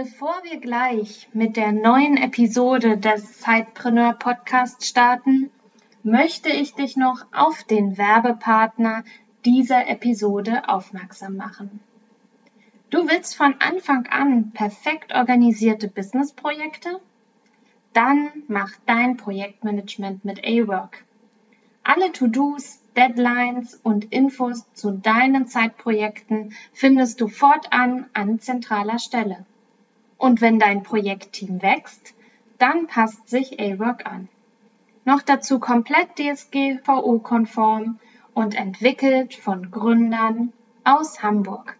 Bevor wir gleich mit der neuen Episode des Zeitpreneur Podcast starten, möchte ich dich noch auf den Werbepartner dieser Episode aufmerksam machen. Du willst von Anfang an perfekt organisierte Businessprojekte? Dann mach dein Projektmanagement mit A-Work. Alle To-Dos, Deadlines und Infos zu deinen Zeitprojekten findest du fortan an zentraler Stelle. Und wenn dein Projektteam wächst, dann passt sich A-Work an. Noch dazu komplett DSGVO-konform und entwickelt von Gründern aus Hamburg.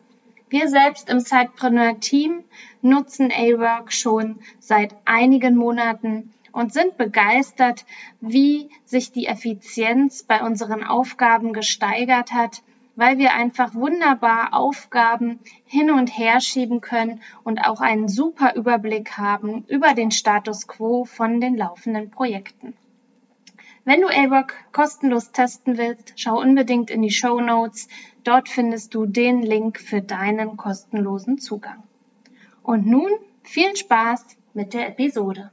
Wir selbst im Sidepreneur-Team nutzen A-Work schon seit einigen Monaten und sind begeistert, wie sich die Effizienz bei unseren Aufgaben gesteigert hat, weil wir einfach wunderbar Aufgaben hin und her schieben können und auch einen super Überblick haben über den Status quo von den laufenden Projekten. Wenn du A-Work kostenlos testen willst, schau unbedingt in die Show Notes. Dort findest du den Link für deinen kostenlosen Zugang. Und nun viel Spaß mit der Episode.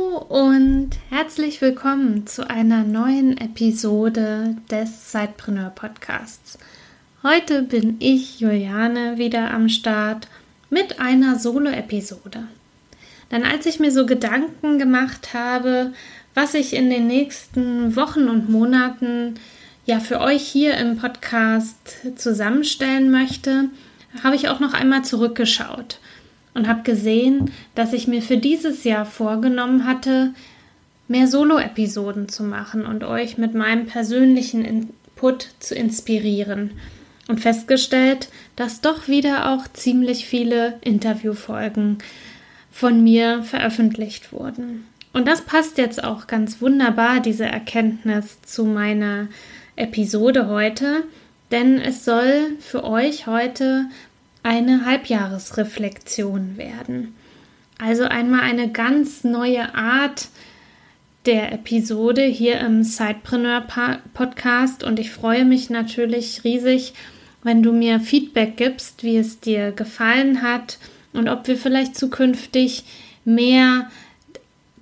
und herzlich willkommen zu einer neuen Episode des Zeitpreneur Podcasts. Heute bin ich, Juliane, wieder am Start mit einer Solo-Episode. Denn als ich mir so Gedanken gemacht habe, was ich in den nächsten Wochen und Monaten ja für euch hier im Podcast zusammenstellen möchte, habe ich auch noch einmal zurückgeschaut und habe gesehen, dass ich mir für dieses Jahr vorgenommen hatte, mehr Solo-Episoden zu machen und euch mit meinem persönlichen Input zu inspirieren. Und festgestellt, dass doch wieder auch ziemlich viele Interviewfolgen von mir veröffentlicht wurden. Und das passt jetzt auch ganz wunderbar, diese Erkenntnis zu meiner Episode heute, denn es soll für euch heute eine Halbjahresreflexion werden. Also einmal eine ganz neue Art der Episode hier im Sidepreneur Podcast und ich freue mich natürlich riesig, wenn du mir Feedback gibst, wie es dir gefallen hat und ob wir vielleicht zukünftig mehr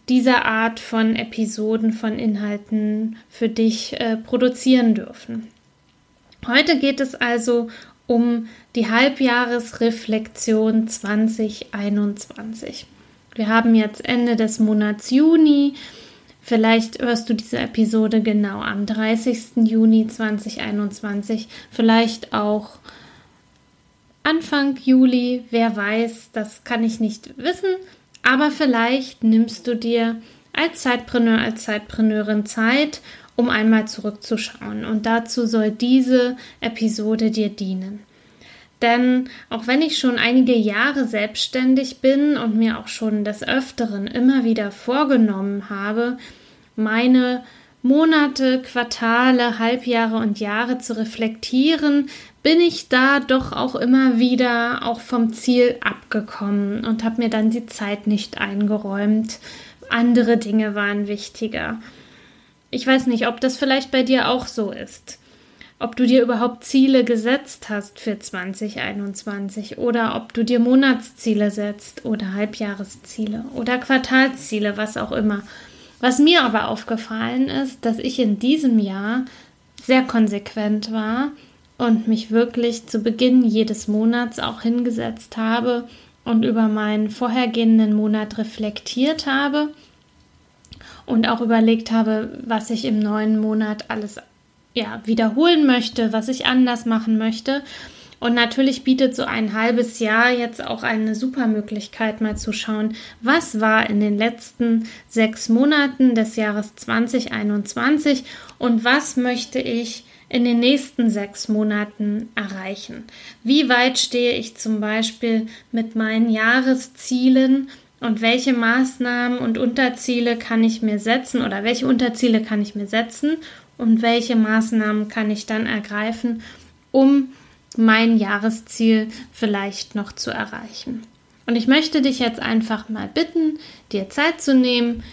dieser Art von Episoden, von Inhalten für dich äh, produzieren dürfen. Heute geht es also um die Halbjahresreflexion 2021. Wir haben jetzt Ende des Monats Juni. Vielleicht hörst du diese Episode genau am 30. Juni 2021, vielleicht auch Anfang Juli, wer weiß, das kann ich nicht wissen, aber vielleicht nimmst du dir als Zeitpreneur, als Zeitpreneurin Zeit, um einmal zurückzuschauen. Und dazu soll diese Episode dir dienen. Denn auch wenn ich schon einige Jahre selbstständig bin und mir auch schon des Öfteren immer wieder vorgenommen habe, meine Monate, Quartale, Halbjahre und Jahre zu reflektieren, bin ich da doch auch immer wieder auch vom Ziel abgekommen und habe mir dann die Zeit nicht eingeräumt. Andere Dinge waren wichtiger. Ich weiß nicht, ob das vielleicht bei dir auch so ist. Ob du dir überhaupt Ziele gesetzt hast für 2021 oder ob du dir Monatsziele setzt oder Halbjahresziele oder Quartalsziele, was auch immer. Was mir aber aufgefallen ist, dass ich in diesem Jahr sehr konsequent war und mich wirklich zu Beginn jedes Monats auch hingesetzt habe und über meinen vorhergehenden Monat reflektiert habe und auch überlegt habe, was ich im neuen Monat alles ja, wiederholen möchte, was ich anders machen möchte. Und natürlich bietet so ein halbes Jahr jetzt auch eine super Möglichkeit, mal zu schauen, was war in den letzten sechs Monaten des Jahres 2021 und was möchte ich in den nächsten sechs Monaten erreichen. Wie weit stehe ich zum Beispiel mit meinen Jahreszielen und welche Maßnahmen und Unterziele kann ich mir setzen oder welche Unterziele kann ich mir setzen und welche Maßnahmen kann ich dann ergreifen, um mein Jahresziel vielleicht noch zu erreichen. Und ich möchte dich jetzt einfach mal bitten, dir Zeit zu nehmen,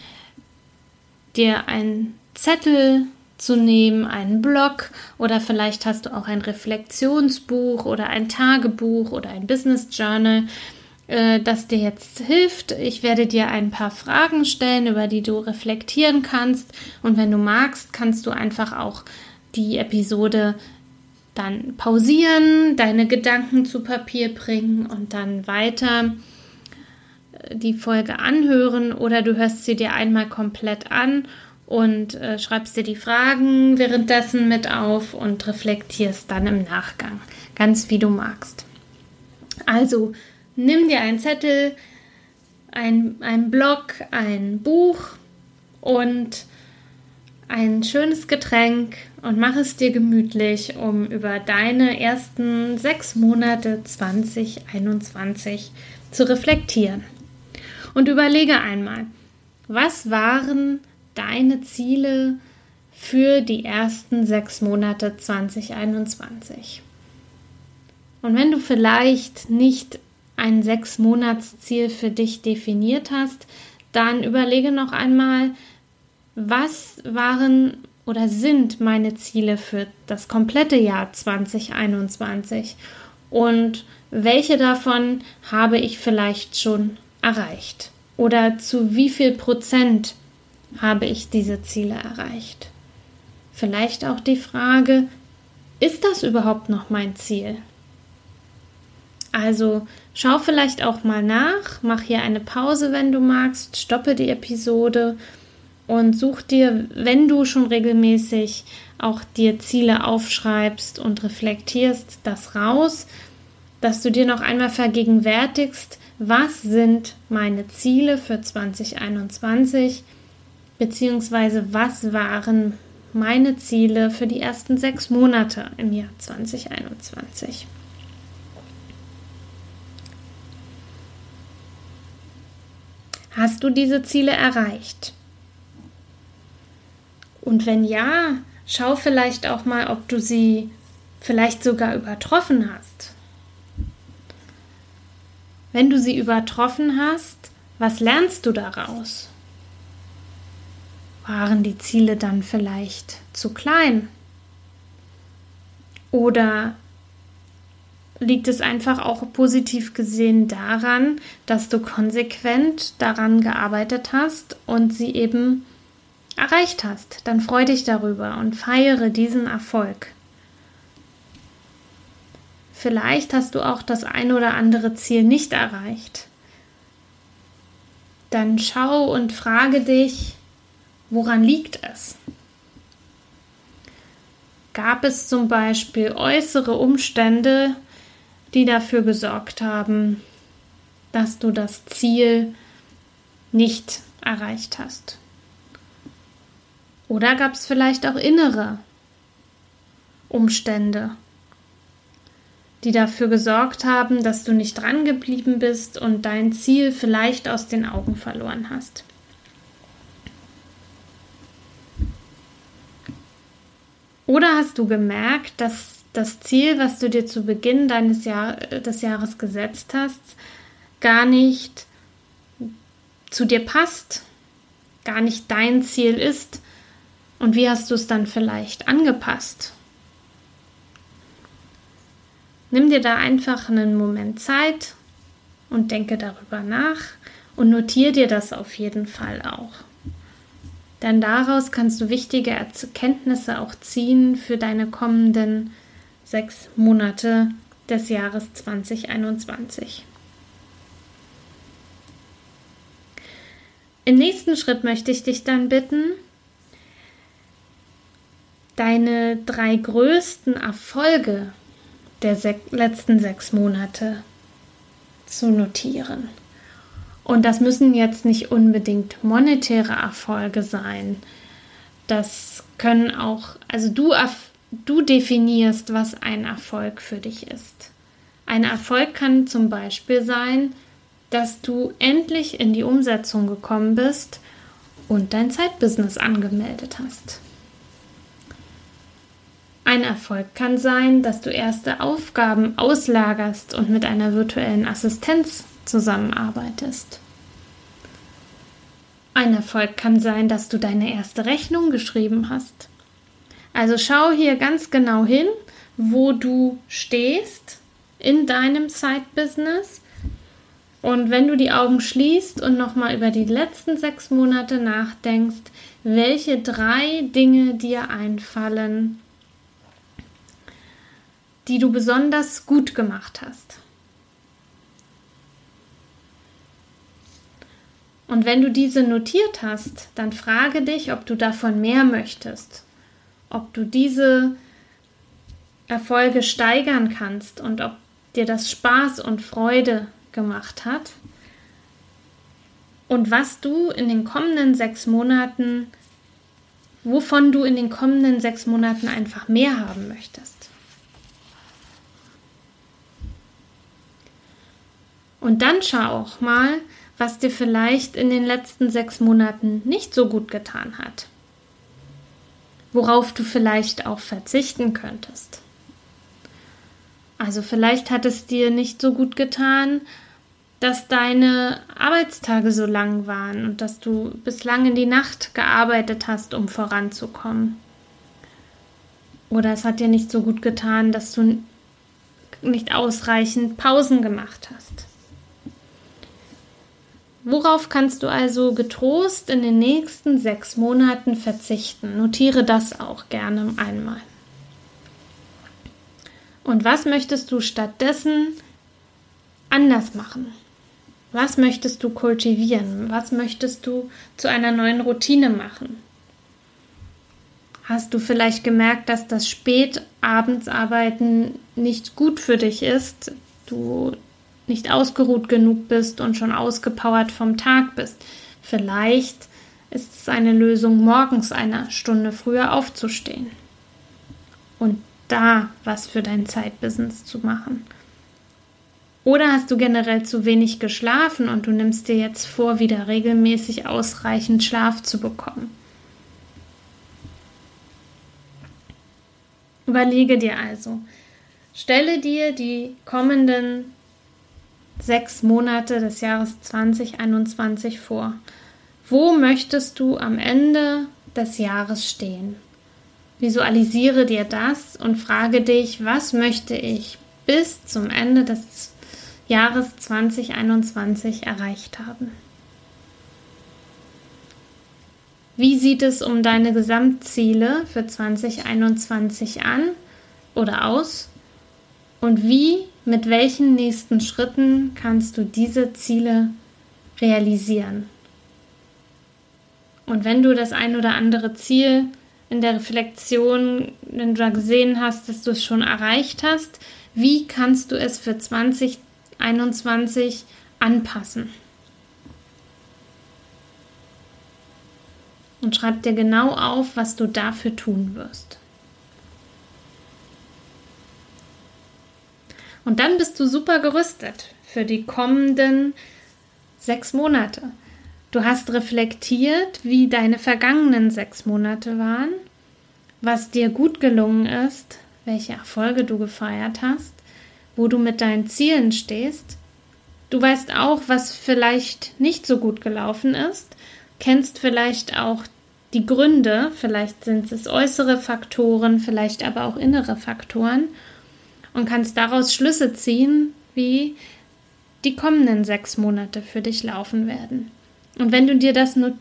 dir einen Zettel zu nehmen, einen Blog oder vielleicht hast du auch ein Reflexionsbuch oder ein Tagebuch oder ein Business Journal, äh, das dir jetzt hilft. Ich werde dir ein paar Fragen stellen, über die du reflektieren kannst. Und wenn du magst, kannst du einfach auch die Episode dann pausieren, deine Gedanken zu Papier bringen und dann weiter äh, die Folge anhören oder du hörst sie dir einmal komplett an und äh, schreibst dir die Fragen währenddessen mit auf und reflektierst dann im Nachgang, ganz wie du magst. Also nimm dir einen Zettel, ein, ein Block, ein Buch und ein schönes Getränk und mach es dir gemütlich, um über deine ersten sechs Monate 2021 zu reflektieren. Und überlege einmal, was waren deine Ziele für die ersten sechs Monate 2021? Und wenn du vielleicht nicht ein Sechs-Monats-Ziel für dich definiert hast, dann überlege noch einmal, was waren oder sind meine Ziele für das komplette Jahr 2021 und welche davon habe ich vielleicht schon erreicht oder zu wie viel Prozent habe ich diese Ziele erreicht. Vielleicht auch die Frage, ist das überhaupt noch mein Ziel? Also schau vielleicht auch mal nach, mach hier eine Pause, wenn du magst, stoppe die Episode und such dir, wenn du schon regelmäßig auch dir Ziele aufschreibst und reflektierst, das raus, dass du dir noch einmal vergegenwärtigst, was sind meine Ziele für 2021, beziehungsweise was waren meine Ziele für die ersten sechs Monate im Jahr 2021. Hast du diese Ziele erreicht? Und wenn ja, schau vielleicht auch mal, ob du sie vielleicht sogar übertroffen hast. Wenn du sie übertroffen hast, was lernst du daraus? Waren die Ziele dann vielleicht zu klein? Oder liegt es einfach auch positiv gesehen daran, dass du konsequent daran gearbeitet hast und sie eben erreicht hast. Dann freu dich darüber und feiere diesen Erfolg. Vielleicht hast du auch das ein oder andere Ziel nicht erreicht. Dann schau und frage dich, woran liegt es? Gab es zum Beispiel äußere Umstände, die dafür gesorgt haben, dass du das Ziel nicht erreicht hast. Oder gab es vielleicht auch innere Umstände, die dafür gesorgt haben, dass du nicht dran geblieben bist und dein Ziel vielleicht aus den Augen verloren hast. Oder hast du gemerkt, dass das Ziel, was du dir zu Beginn deines Jahr, des Jahres gesetzt hast, gar nicht zu dir passt, gar nicht dein Ziel ist. Und wie hast du es dann vielleicht angepasst? Nimm dir da einfach einen Moment Zeit und denke darüber nach und notiere dir das auf jeden Fall auch. Denn daraus kannst du wichtige Erkenntnisse auch ziehen für deine kommenden sechs Monate des Jahres 2021. Im nächsten Schritt möchte ich dich dann bitten, deine drei größten Erfolge der se letzten sechs Monate zu notieren. Und das müssen jetzt nicht unbedingt monetäre Erfolge sein. Das können auch, also du du definierst, was ein Erfolg für dich ist. Ein Erfolg kann zum Beispiel sein, dass du endlich in die Umsetzung gekommen bist und dein Zeitbusiness angemeldet hast. Ein Erfolg kann sein, dass du erste Aufgaben auslagerst und mit einer virtuellen Assistenz zusammenarbeitest. Ein Erfolg kann sein, dass du deine erste Rechnung geschrieben hast. Also schau hier ganz genau hin, wo du stehst in deinem Side-Business. Und wenn du die Augen schließt und nochmal über die letzten sechs Monate nachdenkst, welche drei Dinge dir einfallen, die du besonders gut gemacht hast. Und wenn du diese notiert hast, dann frage dich, ob du davon mehr möchtest, ob du diese Erfolge steigern kannst und ob dir das Spaß und Freude gemacht hat und was du in den kommenden sechs Monaten, wovon du in den kommenden sechs Monaten einfach mehr haben möchtest. Und dann schau auch mal, was dir vielleicht in den letzten sechs Monaten nicht so gut getan hat. Worauf du vielleicht auch verzichten könntest. Also vielleicht hat es dir nicht so gut getan, dass deine Arbeitstage so lang waren und dass du bislang in die Nacht gearbeitet hast, um voranzukommen. Oder es hat dir nicht so gut getan, dass du nicht ausreichend Pausen gemacht hast. Worauf kannst du also getrost in den nächsten sechs Monaten verzichten? Notiere das auch gerne einmal. Und was möchtest du stattdessen anders machen? Was möchtest du kultivieren? Was möchtest du zu einer neuen Routine machen? Hast du vielleicht gemerkt, dass das Spätabendsarbeiten nicht gut für dich ist? Du nicht ausgeruht genug bist und schon ausgepowert vom Tag bist. Vielleicht ist es eine Lösung, morgens eine Stunde früher aufzustehen und da was für dein Zeitbusiness zu machen. Oder hast du generell zu wenig geschlafen und du nimmst dir jetzt vor, wieder regelmäßig ausreichend Schlaf zu bekommen? Überlege dir also, stelle dir die kommenden sechs Monate des Jahres 2021 vor. Wo möchtest du am Ende des Jahres stehen? Visualisiere dir das und frage dich, was möchte ich bis zum Ende des Jahres 2021 erreicht haben? Wie sieht es um deine Gesamtziele für 2021 an oder aus? Und wie mit welchen nächsten Schritten kannst du diese Ziele realisieren? Und wenn du das ein oder andere Ziel in der Reflexion, wenn du da gesehen hast, dass du es schon erreicht hast, wie kannst du es für 2021 anpassen? Und schreib dir genau auf, was du dafür tun wirst. Und dann bist du super gerüstet für die kommenden sechs Monate. Du hast reflektiert, wie deine vergangenen sechs Monate waren, was dir gut gelungen ist, welche Erfolge du gefeiert hast, wo du mit deinen Zielen stehst. Du weißt auch, was vielleicht nicht so gut gelaufen ist, kennst vielleicht auch die Gründe, vielleicht sind es äußere Faktoren, vielleicht aber auch innere Faktoren und kannst daraus Schlüsse ziehen, wie die kommenden sechs Monate für dich laufen werden. Und wenn du dir das nur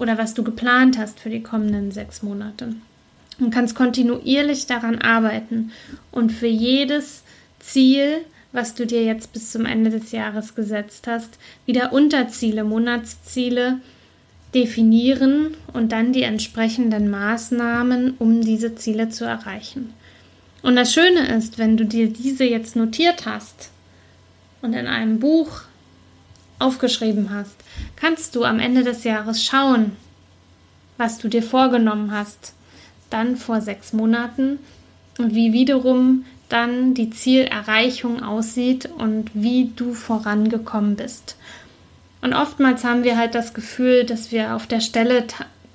oder was du geplant hast für die kommenden sechs Monate und kannst kontinuierlich daran arbeiten und für jedes Ziel, was du dir jetzt bis zum Ende des Jahres gesetzt hast, wieder Unterziele, Monatsziele definieren und dann die entsprechenden Maßnahmen, um diese Ziele zu erreichen. Und das Schöne ist, wenn du dir diese jetzt notiert hast und in einem Buch aufgeschrieben hast, kannst du am Ende des Jahres schauen, was du dir vorgenommen hast, dann vor sechs Monaten und wie wiederum dann die Zielerreichung aussieht und wie du vorangekommen bist. Und oftmals haben wir halt das Gefühl, dass wir auf der Stelle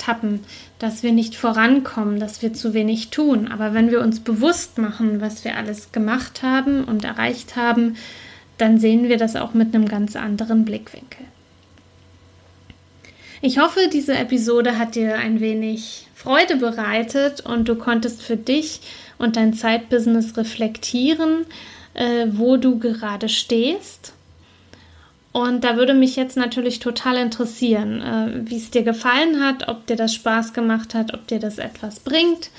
tappen, dass wir nicht vorankommen, dass wir zu wenig tun. Aber wenn wir uns bewusst machen, was wir alles gemacht haben und erreicht haben, dann sehen wir das auch mit einem ganz anderen Blickwinkel. Ich hoffe, diese Episode hat dir ein wenig Freude bereitet und du konntest für dich und dein Zeitbusiness reflektieren, äh, wo du gerade stehst. Und da würde mich jetzt natürlich total interessieren, äh, wie es dir gefallen hat, ob dir das Spaß gemacht hat, ob dir das etwas bringt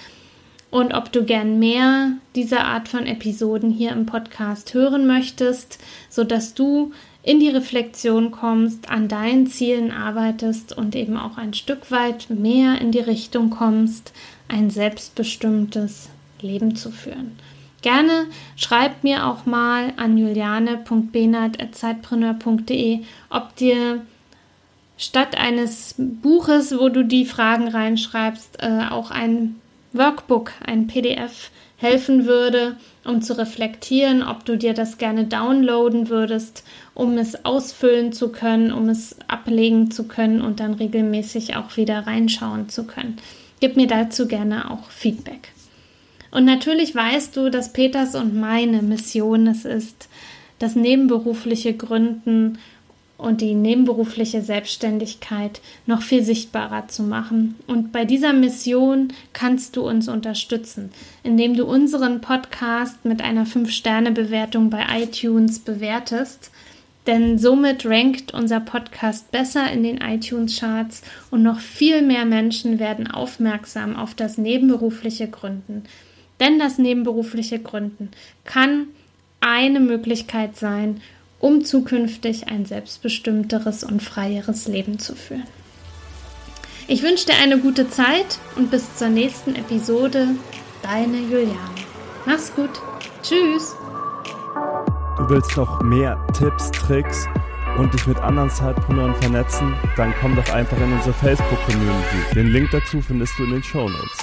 und ob du gern mehr dieser Art von Episoden hier im Podcast hören möchtest, sodass du in die Reflexion kommst, an deinen Zielen arbeitest und eben auch ein Stück weit mehr in die Richtung kommst, ein selbstbestimmtes Leben zu führen. Gerne schreib mir auch mal an juliane.benat.zeitpreneur.de, ob dir statt eines Buches, wo du die Fragen reinschreibst, äh, auch ein Workbook, ein PDF helfen würde, um zu reflektieren, ob du dir das gerne downloaden würdest, um es ausfüllen zu können, um es ablegen zu können und dann regelmäßig auch wieder reinschauen zu können. Gib mir dazu gerne auch Feedback. Und natürlich weißt du, dass Peters und meine Mission es ist, das nebenberufliche Gründen und die nebenberufliche Selbstständigkeit noch viel sichtbarer zu machen. Und bei dieser Mission kannst du uns unterstützen, indem du unseren Podcast mit einer 5-Sterne-Bewertung bei iTunes bewertest. Denn somit rankt unser Podcast besser in den iTunes-Charts und noch viel mehr Menschen werden aufmerksam auf das nebenberufliche Gründen. Denn das nebenberufliche Gründen kann eine Möglichkeit sein, um zukünftig ein selbstbestimmteres und freieres Leben zu führen. Ich wünsche dir eine gute Zeit und bis zur nächsten Episode. Deine Juliane. Mach's gut. Tschüss. Du willst noch mehr Tipps, Tricks und dich mit anderen Zeitpreneuren vernetzen? Dann komm doch einfach in unsere Facebook-Community. Den Link dazu findest du in den Show Notes.